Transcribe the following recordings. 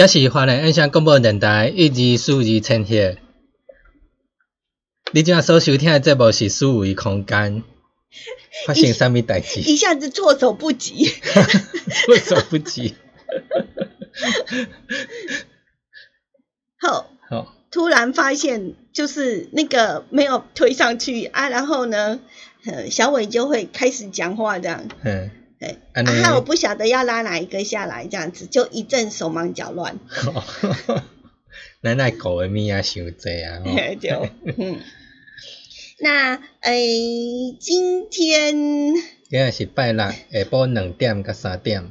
这是华人印象广播电台一二四二千赫。你今仔所收听的节目是思维空间，发生什么代志？一下子措手不及，措手不及。好，好，突然发现就是那个没有推上去啊，然后呢，呃，小伟就会开始讲话这样，嗯，对，啊，我不晓得要拉哪一个下来，这样子就一阵手忙脚乱，咱那狗的物仔伤济啊，吼。嘿就嗯，那诶，今天今天是拜六下晡两点到三点，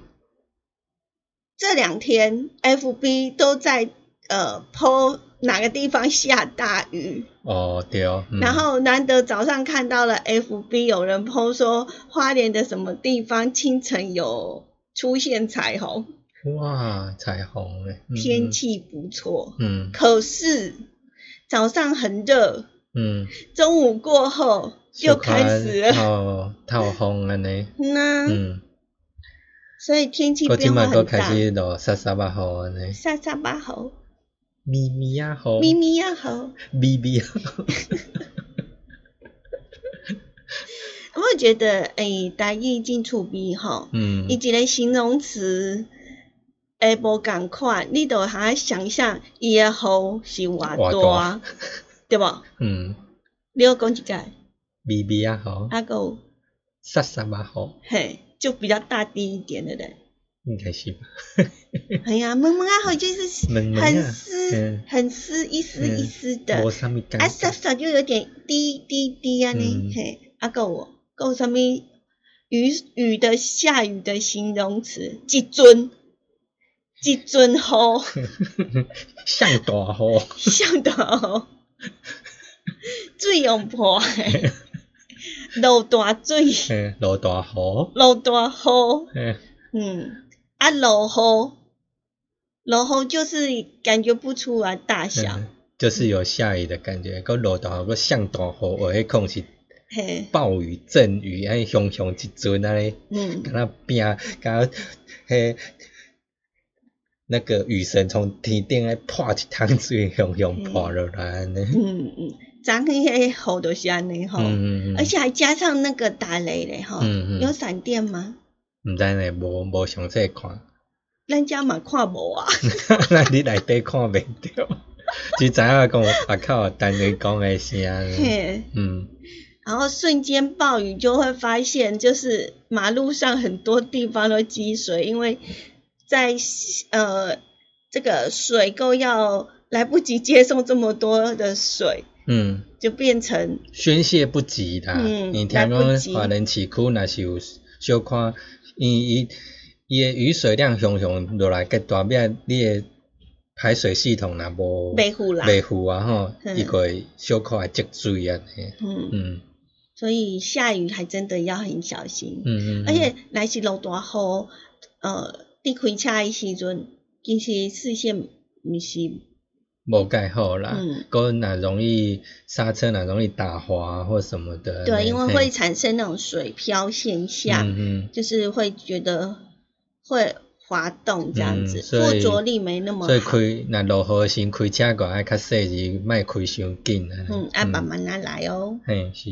这两天 FB 都在呃 po 哪个地方下大雨，哦对，嗯。然后难得早上看到了 FB 有人 po 说花莲的什么地方清晨有出现彩虹，哇，彩虹诶，嗯天，气不错。嗯。可是早上很热，嗯，中午过后又开始了。哦，透风安尼，那、嗯，所以天气变化很大。佫开始落沙沙巴雨安尼，沙沙巴猴，咪咪呀，好，咪咪呀猴，咪咪啊有没有觉得诶，台语进厝边吼？嗯。伊一个形容词，诶，无共款，你都还想象伊的雨是偌偌大。大，对无？嗯，你要讲一个，咪咪啊雨，啊个有？沙沙巴雨，嘿，就比较大滴一点的人。应该是吧？哎呀，萌萌啊，好就是很湿嗯，很湿，一丝一丝的。无。啥物感啊，觉沙，沙就有点滴滴滴啊呢嗯，嘿，啊够我够什么雨雨的下雨的形容词，一阵，一阵雨。像大雨，像到水用破的，落大水，嘿，落大雨，落大雨，嘿，嗯，啊落雨，落雨就是感觉不出来大小，嗯就是有下雨的感觉，个落大雨，个像大雨，我迄空是嘿，暴雨、阵雨，安尼熊熊一阵安尼。嗯，敢若拼，敢若迄那个雨神从天顶来泼一桶水，汹汹泼落来安尼。嗯嗯，昨昏迄雨就是安尼吼，嗯嗯而且还加上那个打雷嘞吼，嗯嗯有闪电吗？毋知呢，无无详细看，咱遮嘛看无啊，咱伫内底看袂着，只知影讲外口有单位讲诶声。嘿。嗯然后瞬间暴雨就会发现，就是马路上很多地方都积水，因为在呃这个水沟要来不及接送这么多的水，嗯，就变成宣泄不及啦。嗯你听讲华人市区若是有小看，伊伊伊诶雨水量熊熊落来，个大变你诶排水系统若无袂护啦。袂护啊吼，嗯伊个会小可会积水啊，嘿嗯，嗯所以下雨还真的要很小心。嗯嗯，而且若是落大雨，呃，你开车诶时阵，其实视线毋是，无盖好啦嗯，个若容易刹车，那容易打滑或什么的。对，因为会产生那种水漂现象，嗯嗯。就是会觉得会滑动这样子，嗯所以着力没那么所以好。开那落雨时开车个爱较细致，莫开伤紧啊。嗯，爱慢慢啊来哦。嘿，是。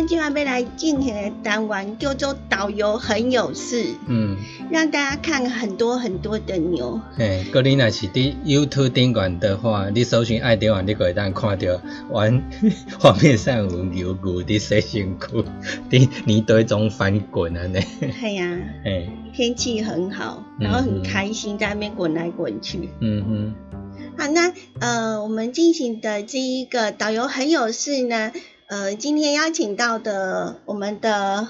咱今晚要来进行的单元叫做导游很有事，嗯，让大家看很多很多的牛。嘿，个你若是伫 YouTube 顶管的话，你搜寻爱点网，你就会当看到完 画面上有牛牛伫洗身躯，伫泥堆中翻滚安尼。哎呀，嘿，天气很好，然后很开心，在那边滚来滚去。嗯哼，好，那呃，我们进行的这一个导游很有事呢，呃，今天邀请到的我们的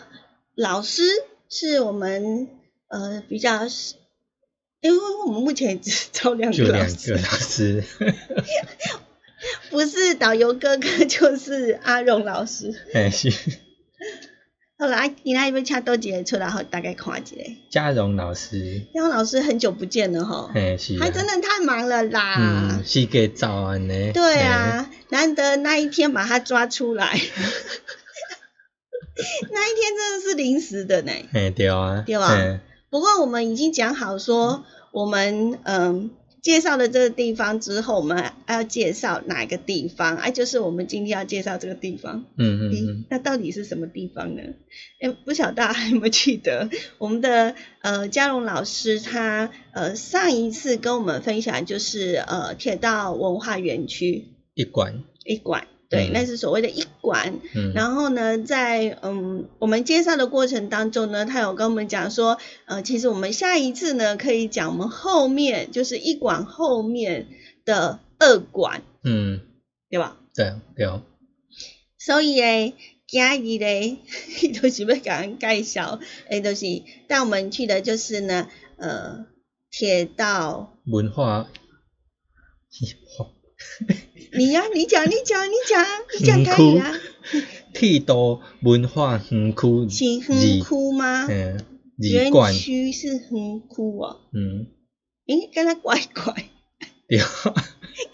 老师是我们呃比较，因为我们目前只招两个老师，老师。不是导游哥哥就是阿荣老师。哎，是好啦，今仔要请多几个出来，好大概看一下。嘉荣老师。嘉荣老师很久不见了哈，嘿，是啊。他真的太忙了啦。嗯，是给早安呢。对啊，难得那一天把他抓出来，那一天真的是临时的呢。嘿。对啊。对吧不过我们已经讲好说，我们嗯介绍了这个地方之后，我们要介绍哪个地方？哎、就是我们今天要介绍这个地方。嗯嗯嗯。那到底是什么地方呢？哎，不晓得大家还有没有记得 我们的呃嘉荣老师他呃上一次跟我们分享就是呃铁道文化园区一馆。一馆，对，嗯那是所谓的一馆。嗯。然后呢，在嗯我们介绍的过程当中呢，他有跟我们讲说，呃，其实我们下一次呢可以讲我们后面就是一馆后面的二馆，嗯，对吧？对对。所以诶，今日咧，就是要甲人介绍，诶，就是带我们去的就是呢，呃，铁道。文化。你呀、你讲，你讲，你讲，你讲可以啊。铁道文化园区。是园区吗？嗯，园。区是园区哦。嗯，诶，跟他怪怪，对。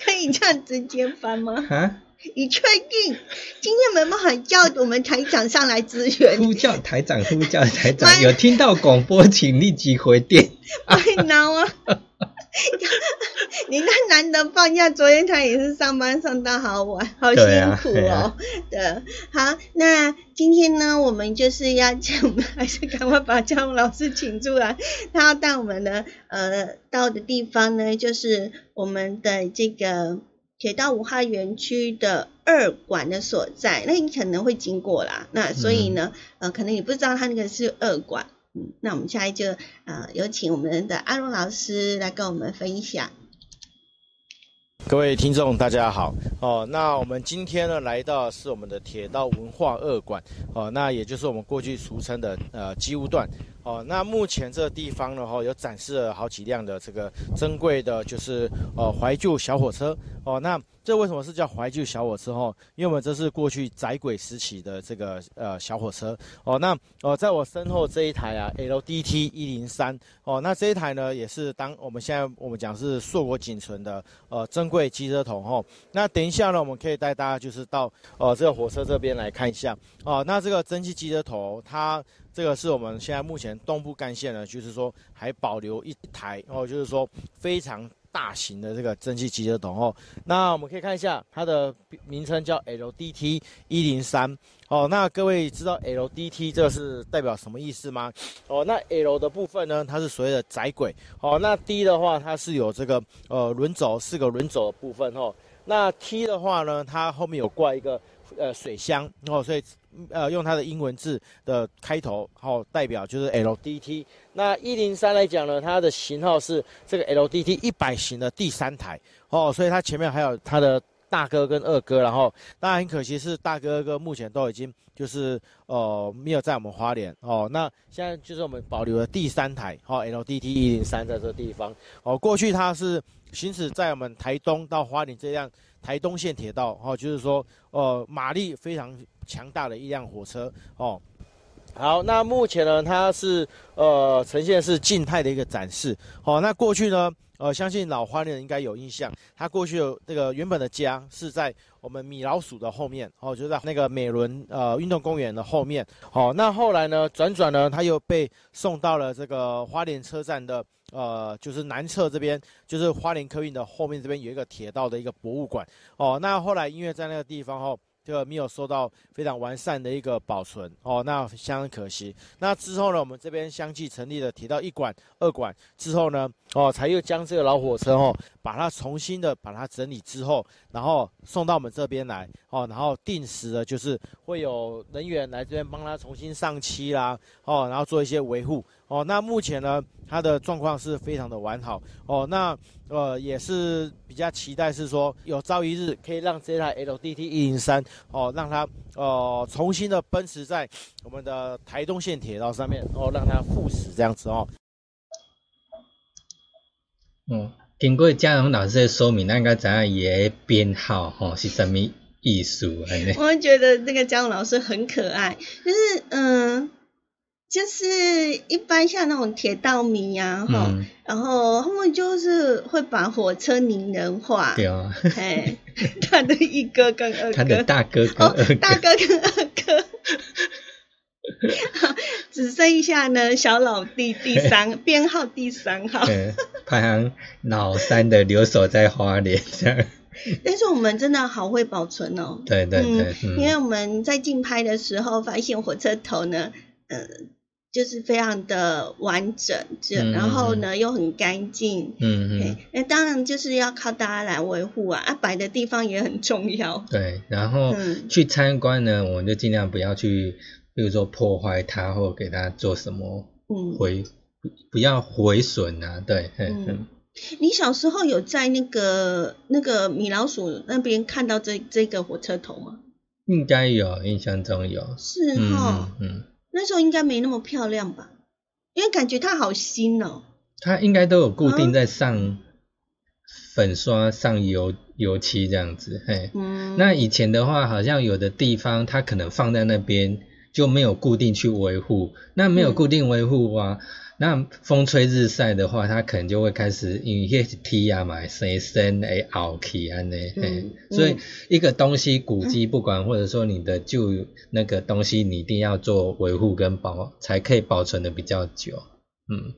可以这样直接翻吗？哈，你确定？今天没办法叫我们台长上来支援？呼叫台长，呼叫台长，有听到广播请立即回电。太难啊！你那难得放假，昨天他也是上班上到好晚，好辛苦哦。对，好，那今天呢，我们就是要请，我们还是赶快把姜老师请出来，他要带我们的呃到的地方呢，就是我们的这个铁道五号园区的二馆的所在。那你可能会经过啦，那所以呢，呃，可能你不知道他那个是二馆。那我们下一就呃有请我们的阿龙老师来跟我们分享。各位听众，大家好哦。那我们今天呢，来到是我们的铁道文化二馆哦，那也就是我们过去俗称的呃机务段哦。那目前这个地方呢，哈，有展示了好几辆的这个珍贵的，就是呃怀旧小火车哦。那这为什么是叫怀旧小火车？哈，因为我们这是过去窄轨时期的这个呃小火车哦。那呃，在我身后这一台啊，LDT 一零三哦，那这一台呢，也是当我们现在我们讲是硕果仅存的呃珍贵机车头哈。那等一下呢，我们可以带大家就是到呃这个火车这边来看一下哦。那这个蒸汽机车头，它这个是我们现在目前东部干线呢，就是说还保留一台哦，就是说非常。大型的这个蒸汽机车桶哦，那我们可以看一下它的名称叫 LDT 一零三哦。那各位知道 LDT 这个是代表什么意思吗？哦，那 L 的部分呢，它是所谓的窄轨哦。那 D 的话，它是有这个呃轮轴四个轮轴的部分哦。那 T 的话呢，它后面有挂一个呃水箱哦，所以。呃，用它的英文字的开头，好代表就是 LDT。那一零三来讲呢，它的型号是这个 LDT 一百型的第三台哦，所以它前面还有它的大哥跟二哥，然后当然很可惜是大哥二哥目前都已经就是呃没有在我们花莲哦。那现在就是我们保留了第三台哦，LDT 一零三在这个地方哦。过去它是行驶在我们台东到花莲这样台东线铁道哦，就是说呃马力非常。强大的一辆火车哦，好，那目前呢，它是呃呈现是静态的一个展示。好，那过去呢，呃，相信老花的人应该有印象，它过去有那个原本的家是在我们米老鼠的后面，哦，就在那个美伦呃运动公园的后面。好，那后来呢，转转呢，它又被送到了这个花莲车站的呃，就是南侧这边，就是花莲客运的后面这边有一个铁道的一个博物馆。哦，那后来因为在那个地方哦。就没有受到非常完善的一个保存哦，那相当可惜。那之后呢，我们这边相继成立了铁道一馆、二馆之后呢，哦，才又将这个老火车哦，把它重新的把它整理之后，然后送到我们这边来哦，然后定时的就是会有人员来这边帮他重新上漆啦，哦，然后做一些维护哦。那目前呢？它的状况是非常的完好哦，那呃也是比较期待是说有朝一日可以让这台 LDT 一零三哦，让它呃重新的奔驰在我们的台东线铁道上面哦，让它复驶这样子哦。嗯，经过嘉荣老师的说明，那应该知影伊的编号吼是什么意思？我觉得那个嘉荣老师很可爱，就是嗯。就是一般像那种铁道迷呀，哈，然后他们就是会把火车拟人化，对啊，哎，他的一哥跟二哥，他的大哥跟二哥，大哥跟二哥，只剩下呢小老弟第三编号第三号，排行老三的留守在花莲这样。但是我们真的好会保存哦，对对对，因为我们在竞拍的时候发现火车头呢，呃。就是非常的完整，这然后呢又很干净，嗯嗯，那当然就是要靠大家来维护啊，啊摆的地方也很重要。对，然后去参观呢，我们就尽量不要去，比如说破坏它或给它做什么毁，不要毁损啊。对，嗯。你小时候有在那个那个米老鼠那边看到这这个火车头吗？应该有，印象中有。是哈，嗯。那时候应该没那么漂亮吧，因为感觉它好新哦。它应该都有固定在上粉刷、上油油漆这样子，嘿。嗯。那以前的话，好像有的地方它可能放在那边就没有固定去维护，那没有固定维护啊，那风吹日晒的话，它可能就会开始因为迄梯啊嘛，生生诶凹起安尼，嘿，所以一个东西古迹不管或者说你的旧那个东西，你一定要做维护跟保，才可以保存的比较久，嗯。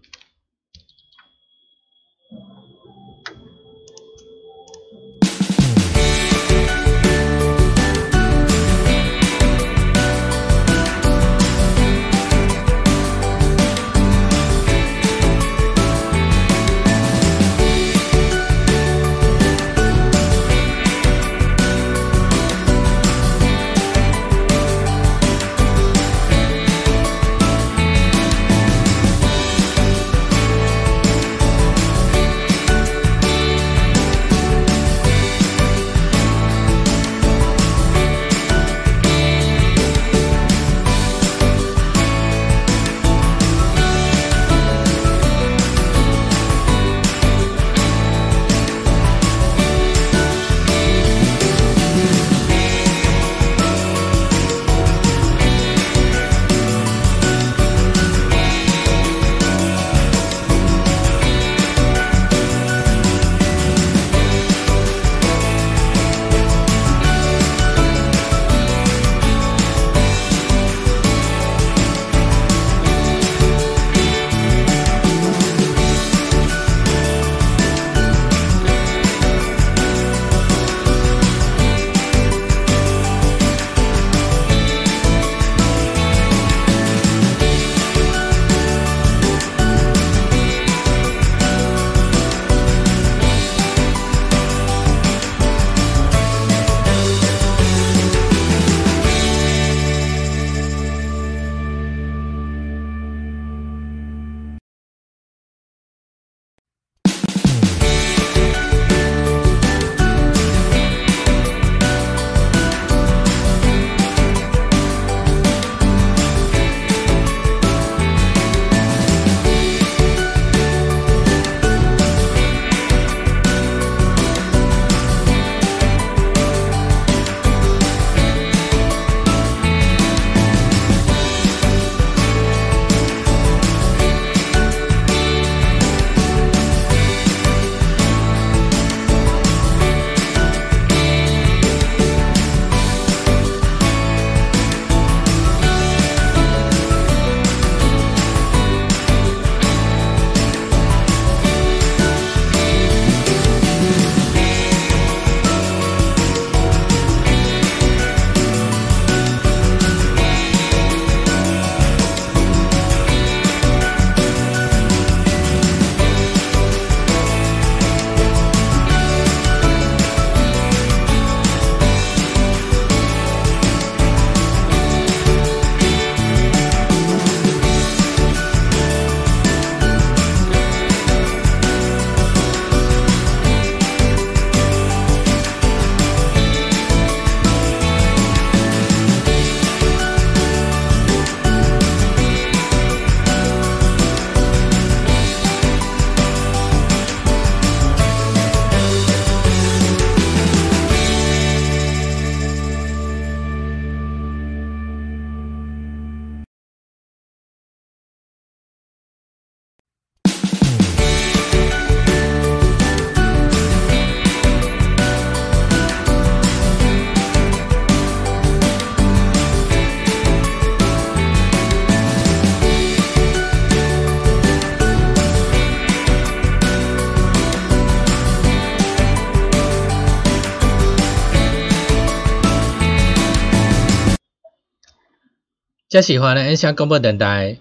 较喜欢的音响广播电台，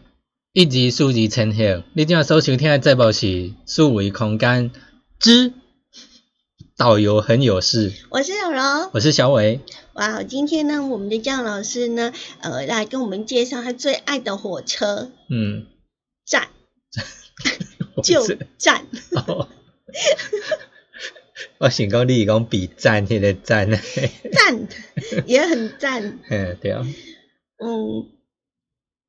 一二数字称号。你今仔所收听的节目是数维空间之导游很有事。我是小柔，我是小伟。哇，今天呢，我们的姜老师呢，呃，来跟我们介绍他最爱的火车。嗯，站，就站。我 想讲你讲比赞，迄个赞。赞也很赞。嗯，对啊。嗯。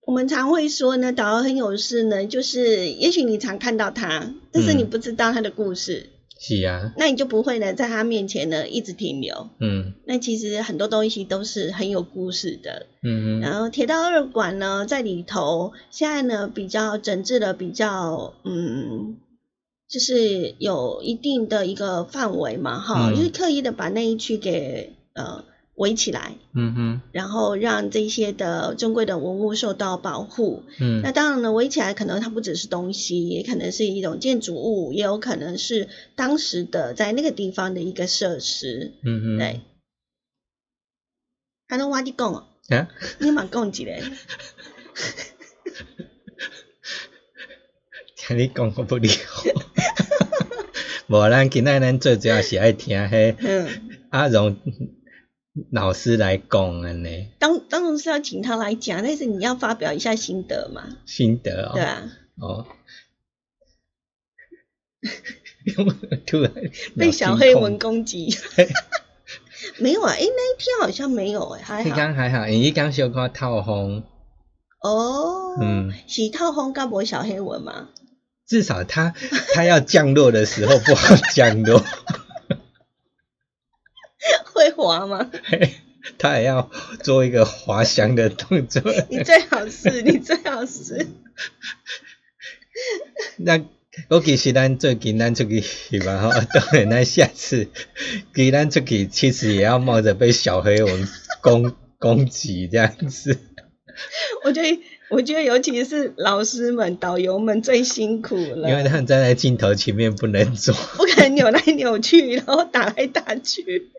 我们常会说呢，导游很有事呢，就是也许你常看到他，但是你不知道他的故事。是啊，那你就不会呢在他面前呢一直停留。嗯那其实很多东西都是很有故事的。嗯嗯然后铁道二馆呢，在里头现在呢比较整治的比较嗯，就是有一定的一个范围嘛，哈，嗯就是刻意的把那一区给呃围起来，嗯哼然后让这些的珍贵的文物受到保护。嗯那当然呢，围起来可能它不只是东西，也可能是一种建筑物，也有可能是当时的在那个地方的一个设施。嗯哼，对，还能挖地贡哦，啊，你嘛讲一个。听你讲我不理我。无，咱今仔咱最主要是爱听迄嗯，阿荣老师来讲安呢当当然是要请他来讲，但是你要发表一下心得嘛，心得哦。对啊，哦。突然被小黑蚊攻击。没有啊，诶，那一天好像没有诶，还你好。刚还好，因为刚小可透风，哦，嗯，是套风该不会小黑蚊吗？至少他他要降落的时候不好降落，会滑吗？他也要做一个滑翔的动作。你最好是，你最好是。那我其实咱最近咱出去是吧？吼，当然咱下次，其实咱出去其实也要冒着被小黑蚊攻攻击这样子。我觉得，我觉得尤其是老师们、导游们最辛苦了，因为他们站在镜头前面不能走，不可能扭来扭去，然后打来打去。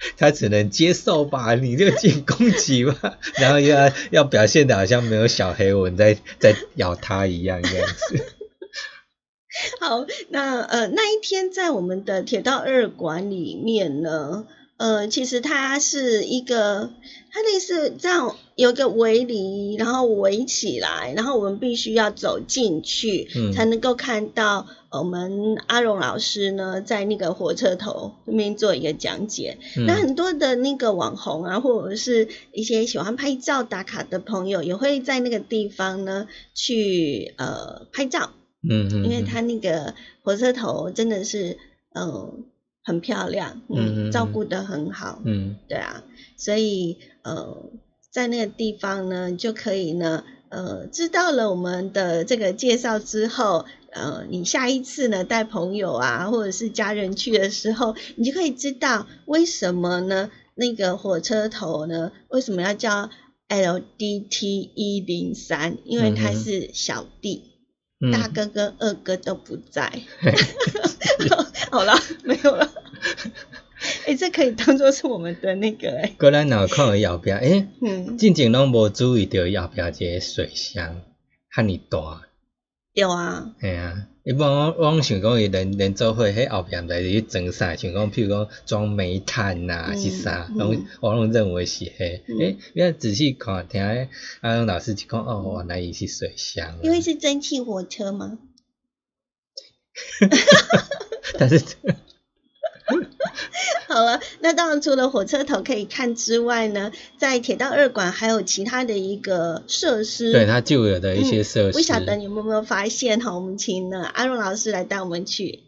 他只能接受吧，你就进攻击吧，然后又要要表现的好像没有小黑蚊在在咬他一样这样子。好，那呃那一天在我们的铁道二馆里面呢，呃，其实它是一个，它类似这样有一个围篱，然后围起来，然后我们必须要走进去，嗯。才能够看到呃我们阿荣老师呢在那个火车头那边做一个讲解。那嗯很多的那个网红啊，或者是一些喜欢拍照打卡的朋友，也会在那个地方呢去呃拍照。嗯嗯，因为他那个火车头真的是嗯很漂亮，嗯嗯嗯，照顾得很好，嗯。对啊，所以呃在那个地方呢就可以呢呃知道了我们的这个介绍之后。呃，你下一次呢带朋友啊，或者是家人去的时候，你就可以知道为什么呢？那个火车头呢，为什么要叫 LDT 一零三？因为它嗯哼是小弟，嗯大哥跟二哥都不在。好了，没有了。哎、这可以当做是我们的那个哎、过咱若看到后壁，诶、嗯，进前拢无注意到后壁一个水箱，遐尼大，有啊，嘿啊。一般我我想讲，伊连连做伙迄后壁毋知是去装啥，想讲譬如讲装煤炭呐、嗯是啥，嗯拢我拢认为是迄。嗯诶、因为仔细看听迄阿勇老师就讲，哦，原来伊是水箱啊。因为是蒸汽火车嘛。但是 好了，那当然除了火车头可以看之外呢，在铁道二馆还有其他的一个设施。对它旧有的一些设施，不晓得你们有没有发现哈？我们请呢阿荣老师来带我们去。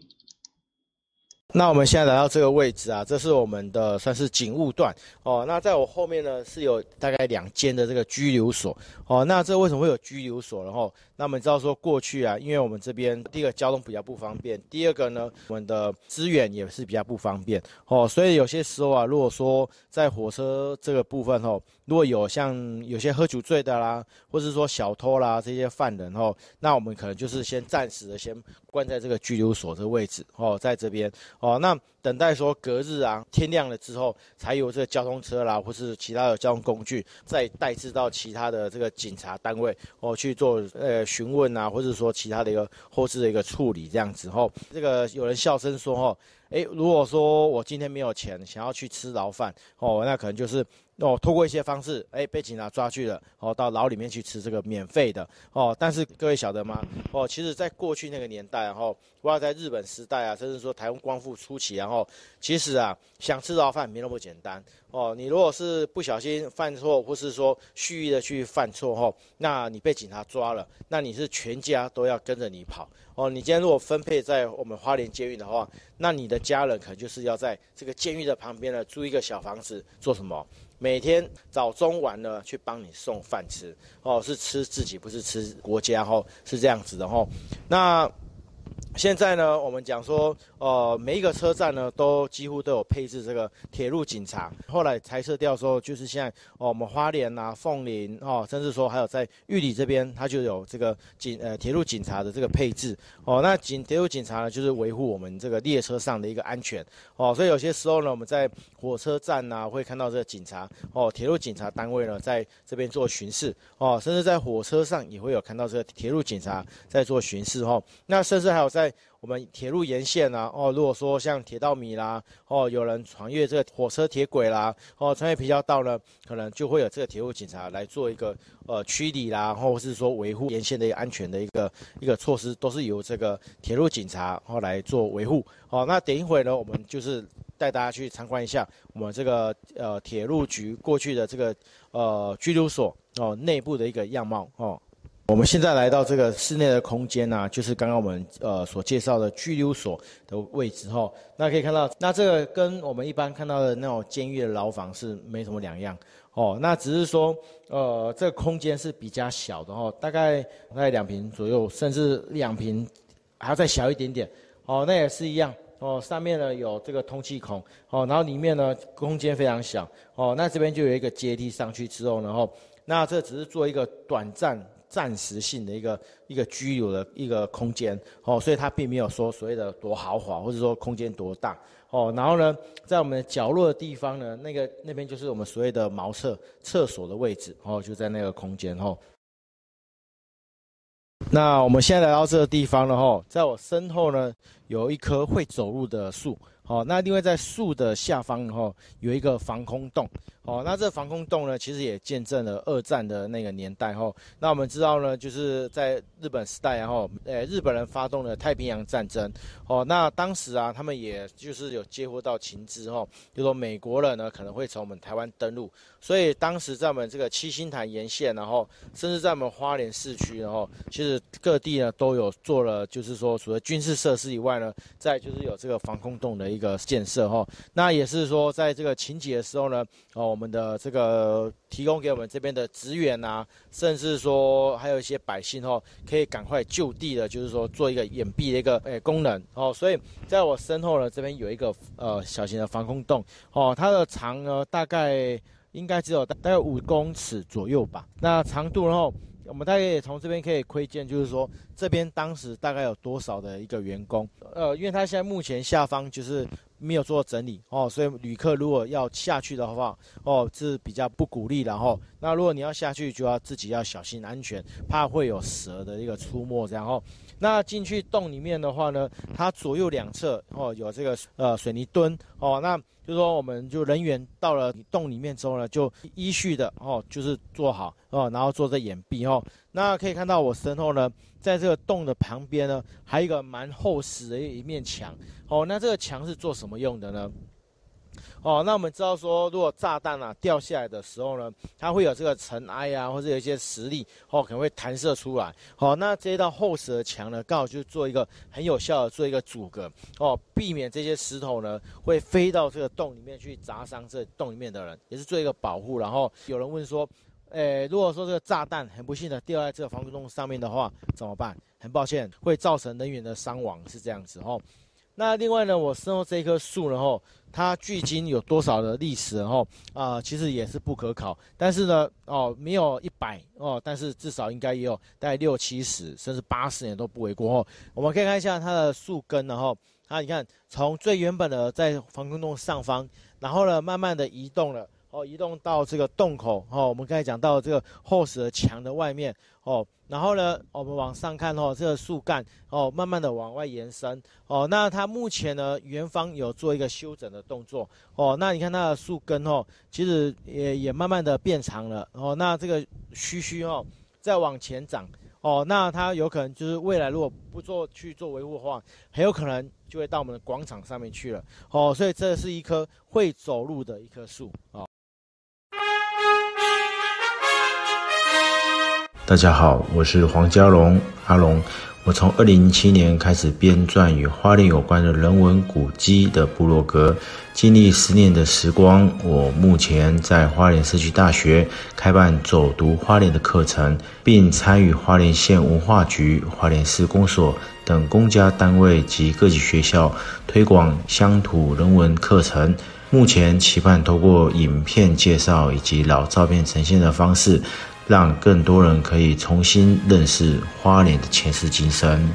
那我们现在来到这个位置啊，这是我们的算是警务段哦。那在我后面呢是有大概两间的这个拘留所哦。那这为什么会有拘留所？然后，那我们知道说过去啊，因为我们这边第一个交通比较不方便，第二个呢，我们的资源也是比较不方便哦。所以有些时候啊，如果说在火车这个部分哦，如果有像有些喝酒醉的啦，或是说小偷啦这些犯人哦，那我们可能就是先暂时的先关在这个拘留所这个位置哦，在这边。哦，那等待说隔日啊天亮了之后，才有这个交通车啦，或是其他的交通工具，再带至到其他的这个警察单位哦去做呃询问啊，或者说其他的一个后置的一个处理这样子。哦，这个有人笑声说哦，诶，如果说我今天没有钱，想要去吃牢饭哦，那可能就是哦，透过一些方式，哎，被警察抓去了，哦，到牢里面去吃这个免费的，哦，但是各位晓得吗？哦，其实，在过去那个年代，然后，不知道在日本时代啊，甚至说台湾光复初期，然后，其实啊，想吃牢饭没那么简单，哦，你如果是不小心犯错，或是说蓄意的去犯错，吼，那你被警察抓了，那你是全家都要跟着你跑，哦，你今天如果分配在我们花莲监狱的话，那你的家人可能就是要在这个监狱的旁边呢，租一个小房子做什么？每天早中晚呢，去帮你送饭吃哦，是吃自己，不是吃国家哦，是这样子的哦。那现在呢，我们讲说。呃，每一个车站呢，都几乎都有配置这个铁路警察。后来拆设掉之后，就是现在哦，我们花莲啊、凤林哦，甚至说还有在玉里这边，它就有这个警呃铁路警察的这个配置哦。那警铁路警察呢，就是维护我们这个列车上的一个安全哦。所以有些时候呢，我们在火车站呐，会看到这个警察哦，铁路警察单位呢，在这边做巡视哦，甚至在火车上也会有看到这个铁路警察在做巡视哦。那甚至还有在我们铁路沿线啊，哦，如果说像铁道迷啦，哦，有人穿越这个火车铁轨啦，哦，穿越皮条道呢，可能就会有这个铁路警察来做一个呃驱离啦，或者是说维护沿线的一个安全的一个一个措施，都是由这个铁路警察哦来做维护。哦，那等一会呢，我们就是带大家去参观一下我们这个呃铁路局过去的这个呃拘留所哦内部的一个样貌哦。我们现在来到这个室内的空间呢，就是刚刚我们呃所介绍的拘留所的位置哈。那可以看到，那这个跟我们一般看到的那种监狱的牢房是没什么两样哦。那只是说，呃，这个空间是比较小的哦，大概大概两平左右，甚至两平还要再小一点点哦。那也是一样哦，上面呢有这个通气孔哦，然后里面呢空间非常小哦。那这边就有一个阶梯上去之后，然后那这只是做一个短暂。暂时性的一个一个居留的一个空间哦，所以它并没有说所谓的多豪华，或者说空间多大哦。然后呢，在我们角落的地方呢，那个那边就是我们所谓的茅厕厕所的位置哦，就在那个空间哦。那我们现在来到这个地方了哈，在我身后呢有一棵会走路的树哦，那另外在树的下方哈有一个防空洞。哦，那这防空洞呢，其实也见证了二战的那个年代哈。那我们知道呢，就是在日本时代然后，呃，日本人发动了太平洋战争。哦，那当时啊，他们也就是有接获到情资哈，就说美国人呢可能会从我们台湾登陆，所以当时在我们这个七星潭沿线，然后甚至在我们花莲市区，然后其实各地呢都有做了，就是说除了军事设施以外呢，在就是有这个防空洞的一个建设哈。那也是说，在这个情节的时候呢，哦。我们的这个提供给我们这边的职员啊，甚至说还有一些百姓哦，可以赶快就地的，就是说做一个掩蔽的一个诶功能哦。所以在我身后呢，这边有一个呃小型的防空洞哦，它的长呢大概应该只有大概五公尺左右吧。那长度然后我们大概也从这边可以窥见，就是说这边当时大概有多少的一个员工呃，因为它现在目前下方就是。没有做整理哦，所以旅客如果要下去的话哦，是比较不鼓励。然后，那如果你要下去，就要自己要小心安全，怕会有蛇的一个出没。然后，那进去洞里面的话呢，它左右两侧哦有这个呃水泥墩哦，那就说我们就人员到了洞里面之后呢，就依序的哦，就是做好哦，然后做这掩蔽哦。那可以看到我身后呢。在这个洞的旁边呢，还有一个蛮厚实的一面墙。哦，那这个墙是做什么用的呢？哦，那我们知道说，如果炸弹啊掉下来的时候呢，它会有这个尘埃啊，或者有一些实力，哦，可能会弹射出来。好，那这一道厚实的墙呢，刚好就做一个很有效的做一个阻隔，哦，避免这些石头呢会飞到这个洞里面去砸伤这洞里面的人，也是做一个保护。然后有人问说。诶，如果说这个炸弹很不幸的掉在这个防空洞上面的话，怎么办？很抱歉，会造成人员的伤亡，是这样子哦。那另外呢，我身后这一棵树呢，吼，它距今有多少的历史？然后啊，其实也是不可考。但是呢，哦，没有一百哦，但是至少应该也有大概六七十，甚至八十年都不为过哦。我们可以看一下它的树根，然后它你看，从最原本的在防空洞上方，然后呢，慢慢的移动了。哦，移动到这个洞口哦，我们刚才讲到这个厚实的墙的外面哦，然后呢，我们往上看哦，这个树干哦，慢慢的往外延伸哦，那它目前呢，园方有做一个修整的动作哦，那你看它的树根哦，其实也也慢慢的变长了哦，那这个须须哦，再往前长哦，那它有可能就是未来如果不做去做维护的话，很有可能就会到我们的广场上面去了哦，所以这是一棵会走路的一棵树哦。大家好，我是黄家龙阿龙。我从二零零七年开始编撰与花莲有关的人文古迹的部落格，经历十年的时光，我目前在花莲社区大学开办走读花莲的课程，并参与花莲县文化局、花莲市公所等公家单位及各级学校推广乡土人文课程。目前期盼透过影片介绍以及老照片呈现的方式。让更多人可以重新认识花莲的前世今生。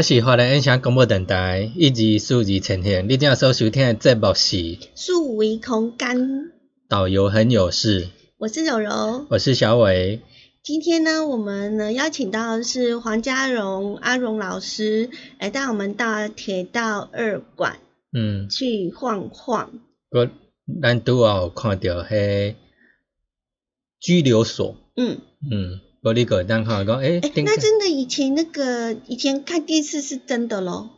这是华人音响广播电台一级数字呈现，你正所收听的节目是数维空间，导游很有事，我是柔柔，我是小伟。今天呢，我们呢邀请到的是黄家荣阿荣老师来带我们到铁道二馆，嗯，去晃晃。我咱拄好看到迄拘留所，嗯。嗯，我你个当看讲，诶，那真的以前那个以前看电视是真的咯？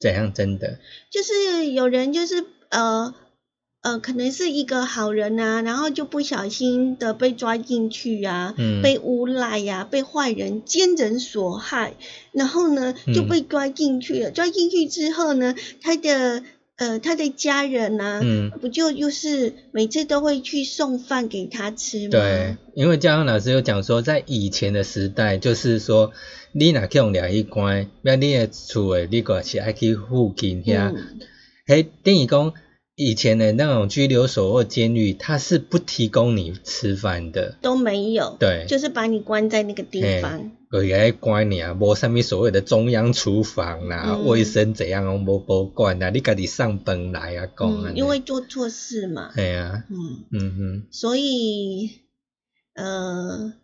怎样真的？就是有人就是呃。呃，可能是一个好人呐，然后就不小心的被抓进去呀，被诬赖呀，被坏人奸人所害，然后呢就被抓进去了。抓进去之后呢，他的呃他的家人呐，不就又是每次都会去送饭给他吃吗？对，因为嘉康老师有讲说，在以前的时代，就是说你哪去用两一关，那你的厝诶，你个是爱去附近遐，嘿，等于讲。以前的那种拘留所或监狱，它是不提供你吃饭的，都没有，对，就是把你关在那个地方，而且关你啊，无什么所谓的中央厨房啦，卫生怎样，无无管啊，你家己上班来啊，讲，因为做错事嘛，对啊，嗯。嗯哼，所以呃，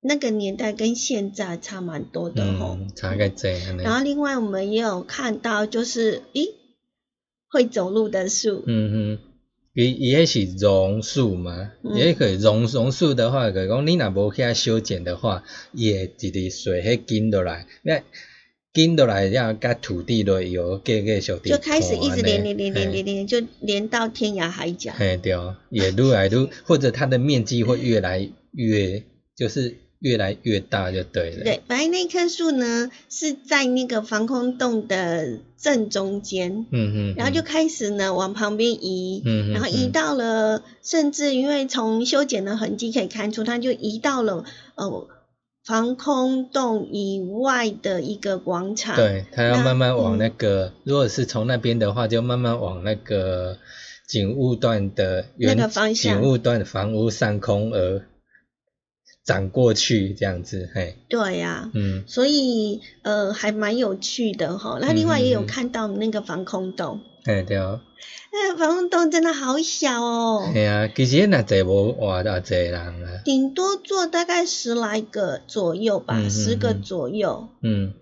那个年代跟现在差蛮多的吼，差个这样。然后另外我们也有看到，就是咦。会走路的树，嗯哼，伊伊迄是榕树嘛，也可以榕榕树的话，可讲你若无去修剪的话，伊会直直水迄根落来，那根落来要甲土地都有继继续就开始一直连连连连连连，就连到天涯海角。嘿对，也愈来愈，或者它的面积会越来越，就是。越来越大就对了。对，本来那棵树呢是在那个防空洞的正中间，嗯嗯，然后就开始呢往旁边移，嗯然后移到了，甚至因为从修剪的痕迹可以看出，它就移到了呃防空洞以外的一个广场。对，它要慢慢往那个，如果是从那边的话，就慢慢往那个警务段的那个方向，警务段的房屋上空而。长过去这样子，嘿，对呀，嗯，所以呃还蛮有趣的哈。那另外也有看到那个防空洞，哎对哦，那防空洞真的好小哦。系啊，其实那坐无哇到坐人啊，顶多坐大概十来个左右吧，十个左右。嗯。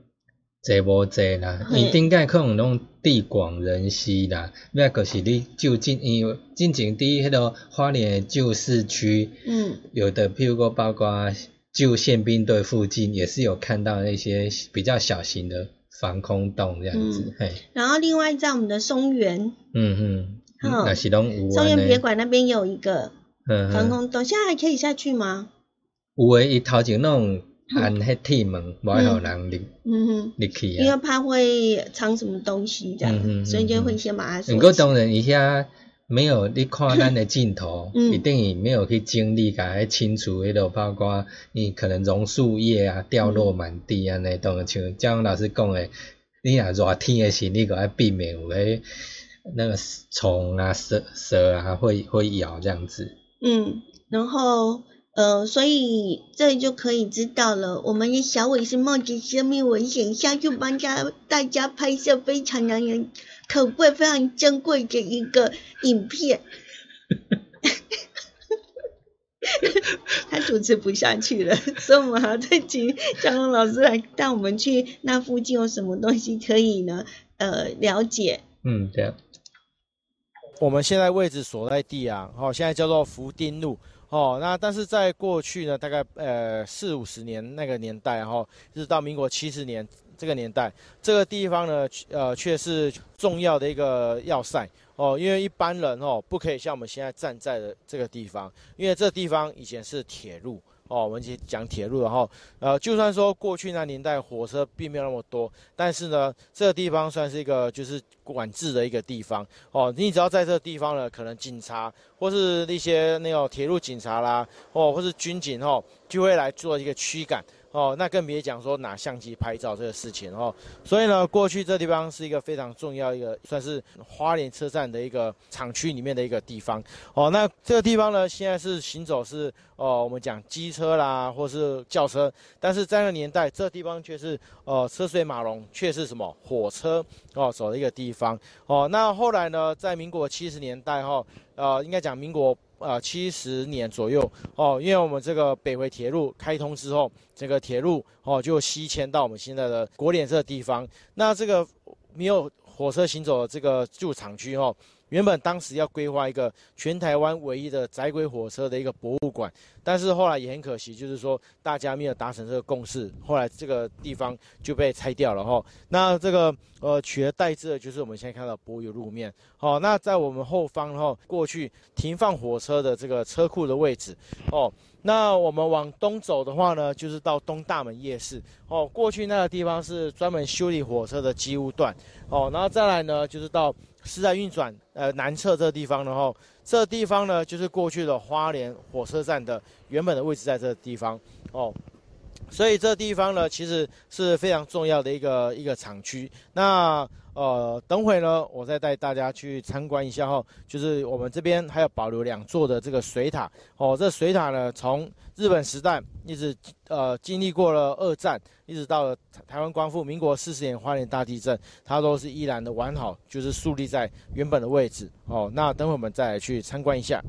坐无坐啦，你顶盖可能拢地广人稀啦，那可是你就近因为进前伫迄个花莲旧市区，嗯，有的譬如说包括旧宪兵队附近，也是有看到那些比较小型的防空洞这样子，嘿。然后另外在我们的松原，嗯嗯，那是拢有松原别馆那边有一个防空洞，现在还可以下去吗？有诶，伊头前那种。按迄铁门，无互人入入去啊。因为怕会藏什么东西这样，所以就会先把它锁。不过当然，一下没有你看咱的镜头，一定没有去经历，甲迄清除迄个包括你可能榕树叶啊掉落满地啊那种像姜老师讲的，你若热天的时，你个爱避免有迄那个虫啊、蛇蛇啊会会咬这样子。嗯，然后。呃，所以这就可以知道了。我们的小伟是冒着生命危险下去帮家大家拍摄非常让人可贵、非常珍贵的一个影片。他主持不下去了，所以我们还要再请江龙老师来带我们去那附近有什么东西可以呢？呃，了解。嗯，对。我们现在位置所在地啊，好，现在叫做福丁路。哦，那但是在过去呢，大概呃四五十年那个年代，哈，一直到民国七十年这个年代，这个地方呢，呃，却是重要的一个要塞哦，因为一般人哦不可以像我们现在站在的这个地方，因为这地方以前是铁路。哦，我们讲铁路然后，呃，就算说过去那年代火车并没有那么多，但是呢，这个地方算是一个就是管制的一个地方。哦，你只要在这个地方呢，可能警察或是那些那种铁路警察啦，哦，或是军警哦，就会来做一个驱赶。哦，那更别讲说拿相机拍照这个事情哦。所以呢，过去这地方是一个非常重要一个，算是花莲车站的一个厂区里面的一个地方哦。那这个地方呢，现在是行走是哦，我们讲机车啦，或是轿车，但是在那个年代，这地方却是呃车水马龙，却是什么火车哦走的一个地方哦。那后来呢，在民国七十年代哈，呃，应该讲民国。呃，七十年左右哦，因为我们这个北回铁路开通之后，这个铁路哦就西迁到我们现在的国联这个地方。那这个没有火车行走的这个旧厂区哦。原本当时要规划一个全台湾唯一的窄轨火车的一个博物馆，但是后来也很可惜，就是说大家没有达成这个共识，后来这个地方就被拆掉了哈。那这个呃取而代之的就是我们现在看到柏油路面。好，那在我们后方哈，过去停放火车的这个车库的位置哦。那我们往东走的话呢，就是到东大门夜市哦。过去那个地方是专门修理火车的机务段哦。然后再来呢，就是到。是在运转，呃，南侧这个地方，然后这地方呢，就是过去的花莲火车站的原本的位置，在这个地方哦。所以这地方呢，其实是非常重要的一个一个厂区。那呃，等会呢，我再带大家去参观一下哈。就是我们这边还有保留两座的这个水塔哦。这水塔呢，从日本时代一直呃经历过了二战，一直到了台湾光复，民国四十年花莲大地震，它都是依然的完好，就是树立在原本的位置哦。那等会我们再来去参观一下。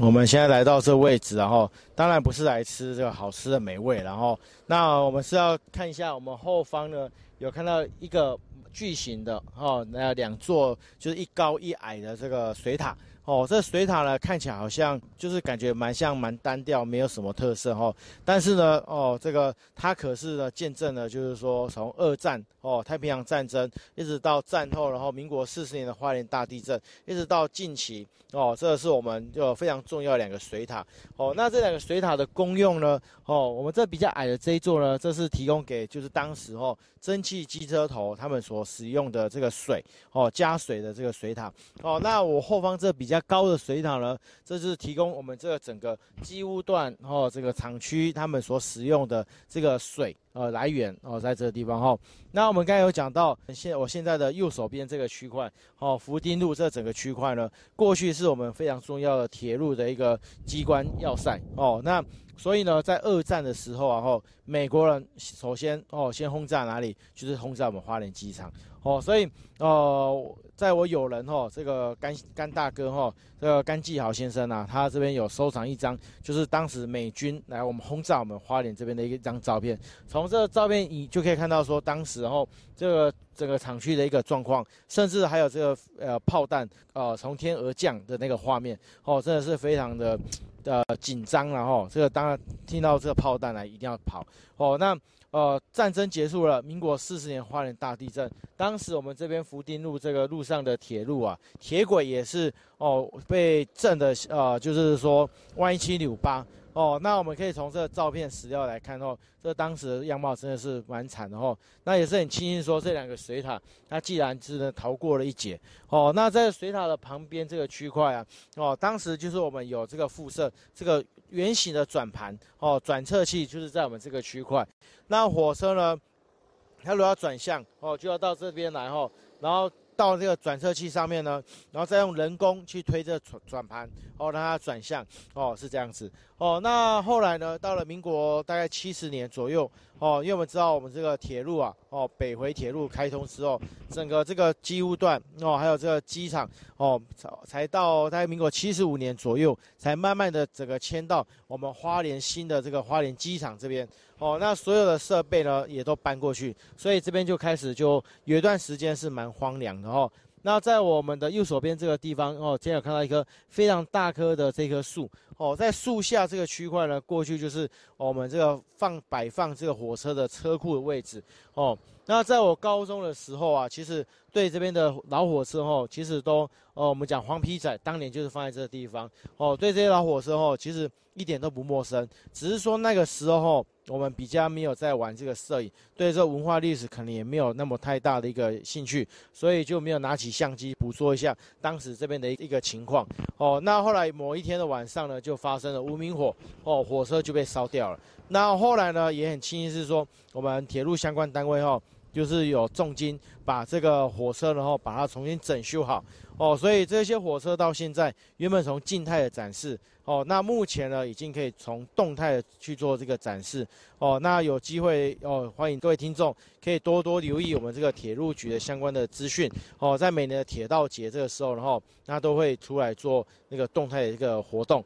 我们现在来到这位置，然后当然不是来吃这个好吃的美味，然后那我们是要看一下我们后方呢，有看到一个巨型的哦，那两座就是一高一矮的这个水塔。哦，这水塔呢看起来好像就是感觉蛮像蛮单调，没有什么特色哈。但是呢，哦，这个它可是呢见证了，就是说从二战哦太平洋战争一直到战后，然后民国四十年的花莲大地震，一直到近期哦，这是我们就非常重要两个水塔哦。那这两个水塔的功用呢，哦，我们这比较矮的这一座呢，这是提供给就是当时哦蒸汽机车头他们所使用的这个水哦加水的这个水塔哦。那我后方这比较。高的水塔呢，这是提供我们这个整个机务段哦，这个厂区他们所使用的这个水呃来源哦，在这个地方哈。那我们刚才有讲到，现我现在的右手边这个区块哦，福丁路这整个区块呢，过去是我们非常重要的铁路的一个机关要塞哦。那所以呢，在二战的时候啊，后美国人首先哦，先轰炸哪里？就是轰炸我们花莲机场哦。所以呃。在我友人哈，这个甘甘大哥哈，这个甘继豪先生啊，他这边有收藏一张，就是当时美军来我们轰炸我们花莲这边的一张照片。从这个照片你就可以看到说，当时后这个整个厂区的一个状况，甚至还有这个呃炮弹呃从天而降的那个画面哦，真的是非常的呃紧张然后这个当然听到这个炮弹来一定要跑哦，那。呃，战争结束了，民国四十年花莲大地震，当时我们这边福丁路这个路上的铁路啊，铁轨也是哦被震的，呃，就是说歪七扭八。哦，那我们可以从这个照片史料来看哦，这当时的样貌真的是蛮惨的哦。那也是很庆幸说这两个水塔，它既然是呢逃过了一劫哦。那在水塔的旁边这个区块啊，哦，当时就是我们有这个辐射这个圆形的转盘哦，转测器就是在我们这个区块。那火车呢，它如果要转向哦，就要到这边来哦，然后。到这个转车器上面呢，然后再用人工去推这转转盘，哦，让它转向，哦，是这样子，哦，那后来呢，到了民国大概七十年左右，哦，因为我们知道我们这个铁路啊，哦，北回铁路开通之后，整个这个机务段，哦，还有这个机场，哦，才到大概民国七十五年左右，才慢慢的整个迁到我们花莲新的这个花莲机场这边。哦，那所有的设备呢也都搬过去，所以这边就开始就有一段时间是蛮荒凉的哦。那在我们的右手边这个地方哦，今天有看到一棵非常大棵的这棵树哦，在树下这个区块呢，过去就是我们这个放摆放这个火车的车库的位置哦。那在我高中的时候啊，其实对这边的老火车哦，其实都哦，我们讲黄皮仔当年就是放在这个地方哦，对这些老火车哦，其实一点都不陌生，只是说那个时候。我们比较没有在玩这个摄影，对这文化历史可能也没有那么太大的一个兴趣，所以就没有拿起相机捕捉一下当时这边的一个情况。哦，那后来某一天的晚上呢，就发生了无名火，哦，火车就被烧掉了。那后来呢，也很庆幸是说，我们铁路相关单位哈，就是有重金把这个火车然后把它重新整修好。哦，所以这些火车到现在原本从静态的展示，哦，那目前呢已经可以从动态去做这个展示，哦，那有机会哦，欢迎各位听众可以多多留意我们这个铁路局的相关的资讯，哦，在每年的铁道节这个时候，然后那都会出来做那个动态的一个活动。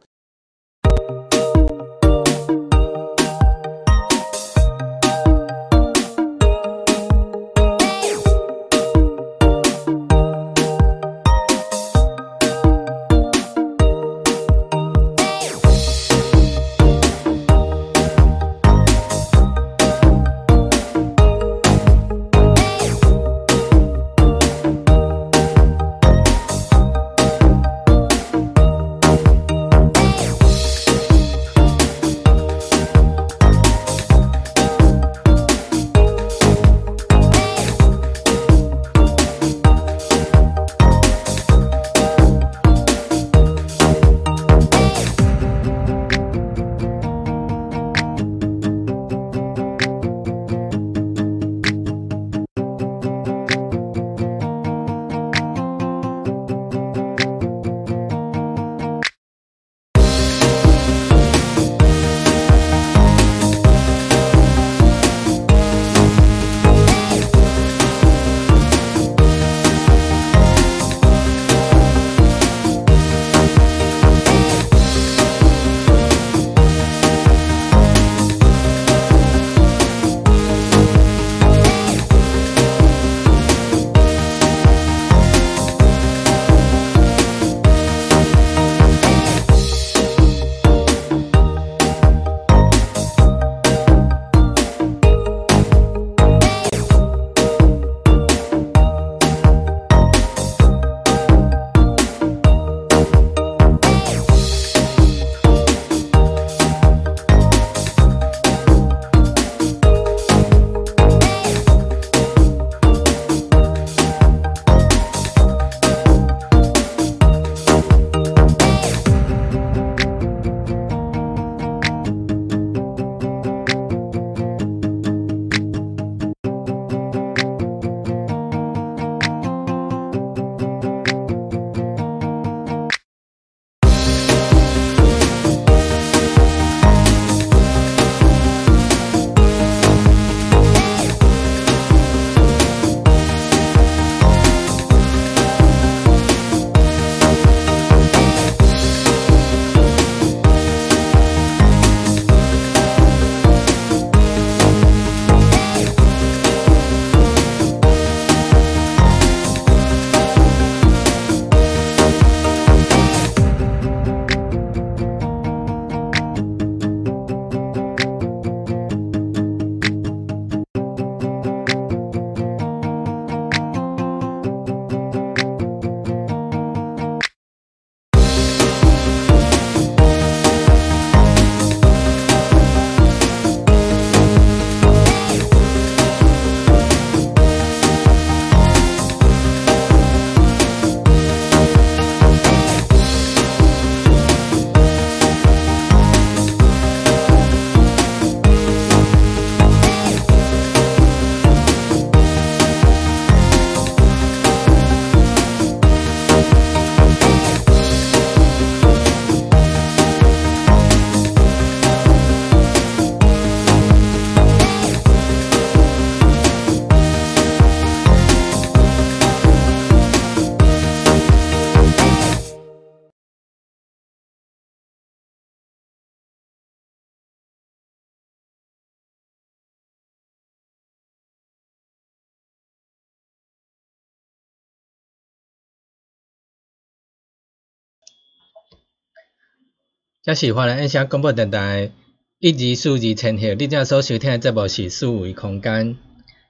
这是华人印象广播电台一级数字千号，你正所收听的节目是四维空间。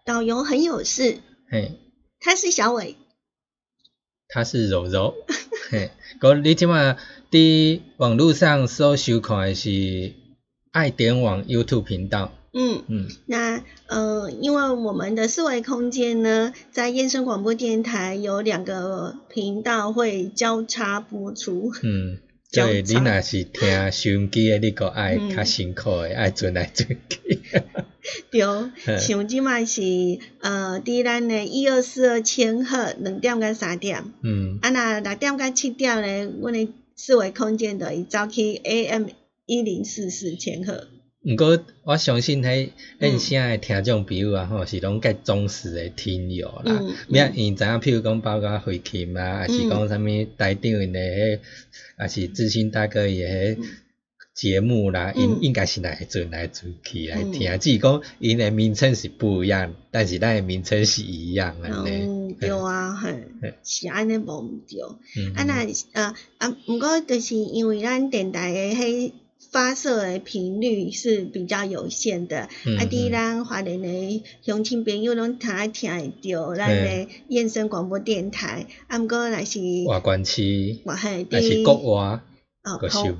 导游很有事，嘿，他是小伟，他是柔柔，嘿，个你即马伫网络上搜收看的是爱点网 YouTube 频道，嗯。嗯。那呃，因为我们的四维空间呢，在燕声广播电台有两个频道会交叉播出。嗯，交所以你叉若是听收音机的，你个爱嗯。较辛苦的，爱转来转去。对，嗯。像即卖是呃，伫咱的一二四二千赫两点到三点，嗯。啊那六点到七点咧，阮的四维空间就会走去 AM 一零四四千赫。毋过我相信迄恁声诶听众朋友啊，吼是拢介忠实诶听友啦。嗯。免因知影，譬如讲包括慧琴啊，还是讲啥物台长因的迄，还是知心大哥伊的迄节目啦，因嗯应该是来转来转去来嗯。听。只是讲因的名称是不一样，但是咱的名称是一样安尼。嗯，对啊，是安尼无毋对。嗯。啊，那呃啊，毋过就是因为咱电台的迄发射的频率是比较有限的，嗯啊，伫咱华人的乡亲朋友拢听爱听会着咱的燕声广播电台，啊，毋过若是外关区还是伫国外，哦收。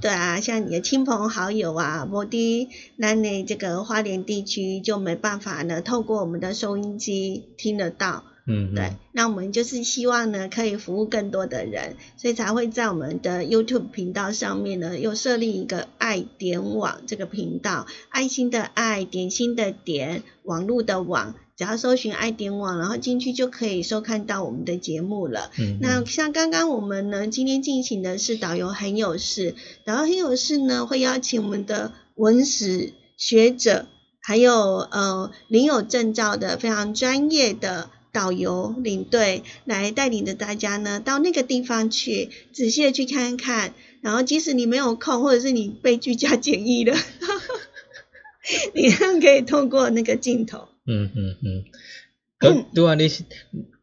对啊，像你的亲朋好友啊，无伫咱的这个花莲地区就没办法呢，透过我们的收音机听得到。嗯，对，那我们就是希望呢，可以服务更多的人，所以才会在我们的 YouTube 频道上面呢，又设立一个爱点网这个频道，爱心的爱，点心的点，网络的网，只要搜寻爱点网，然后进去就可以收看到我们的节目了。嗯，那像刚刚我们呢，今天进行的是导游很有事，导游很有事呢，会邀请我们的文史学者，还有呃领有证照的非常专业的导游领队，来带领着大家呢到那个地方去，仔细的去看看。然后即使你没有空，或者是你被居家检疫了，你一样可以透过那个镜头。嗯嗯嗯，可拄啊，你是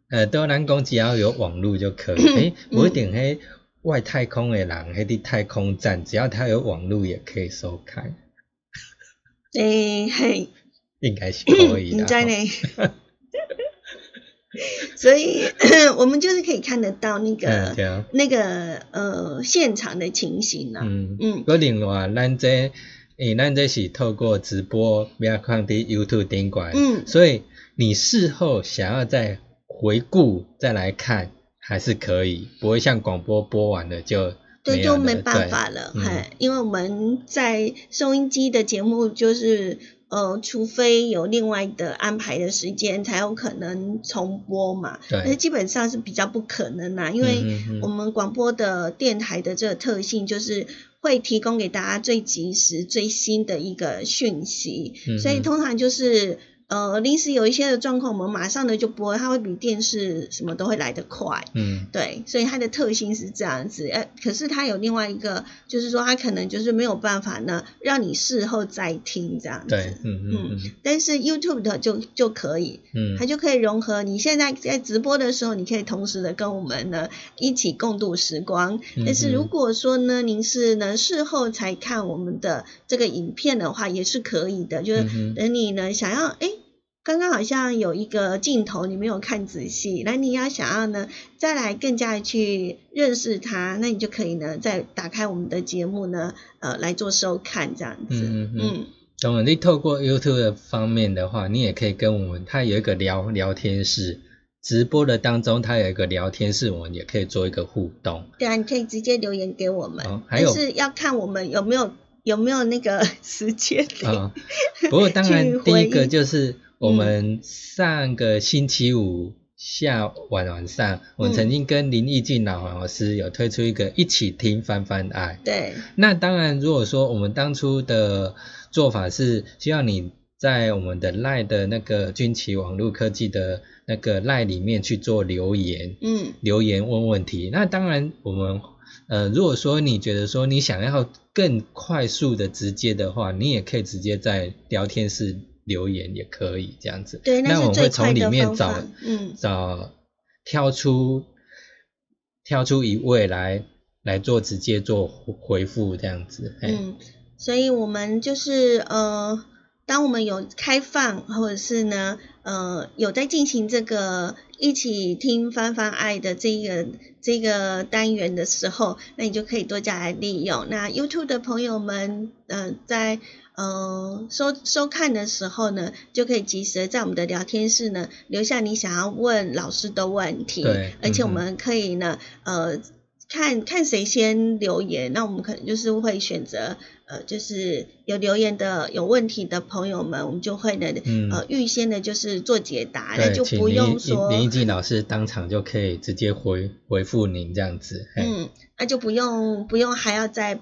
呃，拄啊，咱讲只要有网络就可以，诶，不一定迄外太空的人，迄啲太空站，只要他有网络也可以收看，诶、嘿。应该是可以的。你在吼呢？所以 我们就是可以看得到那嗯，个那个呃现场的情形啊。嗯嗯个另外，咱这，诶，咱这是透过直播，不要看伫 YouTube 顶管，嗯所以你事后想要再回顾再来看，还是可以，不会像广播播完了就对，就没办法了，嗯，因为我们在收音机的节目就是。呃，除非有另外的安排的时间，才有可能重播嘛。对。但是基本上是比较不可能啦，因为我们广播的电台的这个特性就是会提供给大家最及时、最新的一个讯息，嗯所以嗯。通常就是呃临时有一些的状况，我们马上的就播，它会比电视什么都会来得快。嗯对，所以它的特性是这样子，呃，可是它有另外一个，就是说它可能就是没有办法呢，让你事后再听这样子。对，嗯嗯嗯但是 YouTube 的就就可以，嗯它就可以融合。你现在在直播的时候，你可以同时的跟我们呢一起共度时光。嗯但是如果说呢，您是呢事后才看我们的这个影片的话，也是可以的。就是等你呢想要，哎，刚刚好像有一个镜头你没有看仔细，那你要想要呢再来更加的去认识它，那你就可以呢再打开我们的节目呢，呃来做收看这样子。嗯嗯嗯嗯当然，你透过 YouTube 的方面的话，你也可以跟我们，它有一个聊聊天室，直播的当中它有一个聊天室，我们也可以做一个互动。对啊，你可以直接留言给我们，哦还有但是要看我们有没有有没有那个时间点。啊、不过当然，第一个就是我们上个星期五下晚晚上，我嗯曾经跟林义俊老老师有推出一个一起听翻翻爱。对，那当然，如果说我们当初的做法是希望你在我们的赖的那个军旗网络科技的那个赖里面去做留言，嗯留言问问题。那当然，我们呃，如果说你觉得说你想要更快速的直接的话，你也可以直接在聊天室留言，也可以这样子。对，那我们会从里面找法。嗯找挑出挑出一位来来做直接做回回复这样子。嗯，所以我们就是呃。当我们有开放，或者是呢，呃，有在进行这个一起听翻翻爱的这个这个单元的时候，那你就可以多加来利用。那 YouTube 的朋友们，嗯，在呃收收看的时候呢，就可以及时在我们的聊天室呢留下你想要问老师的问题。对，而且我们可以呢，呃。看看谁先留言，那我们可能就是会选择，呃，就是有留言的有问题的朋友们，我们就会呢，呃，预先的就是做解答，那就不用说林一静老师当场就可以直接回回复您这样子，嗯，那就不用不用还要再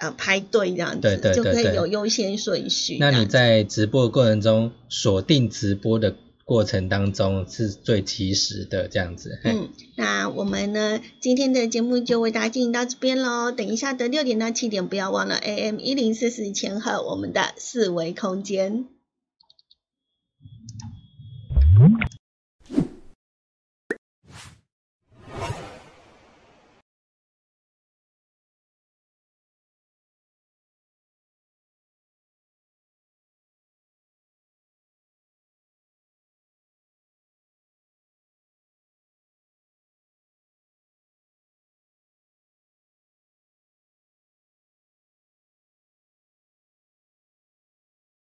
呃排队这样子，对对对，就可以有优先顺序。那你在直播的过程中锁定直播的。过程当中是最及时的这样子。嗯，那我们呢今天的节目就为大家进行到这边喽。等一下的六点到七点，不要忘了 AM 一零四四前后我们的四维空间。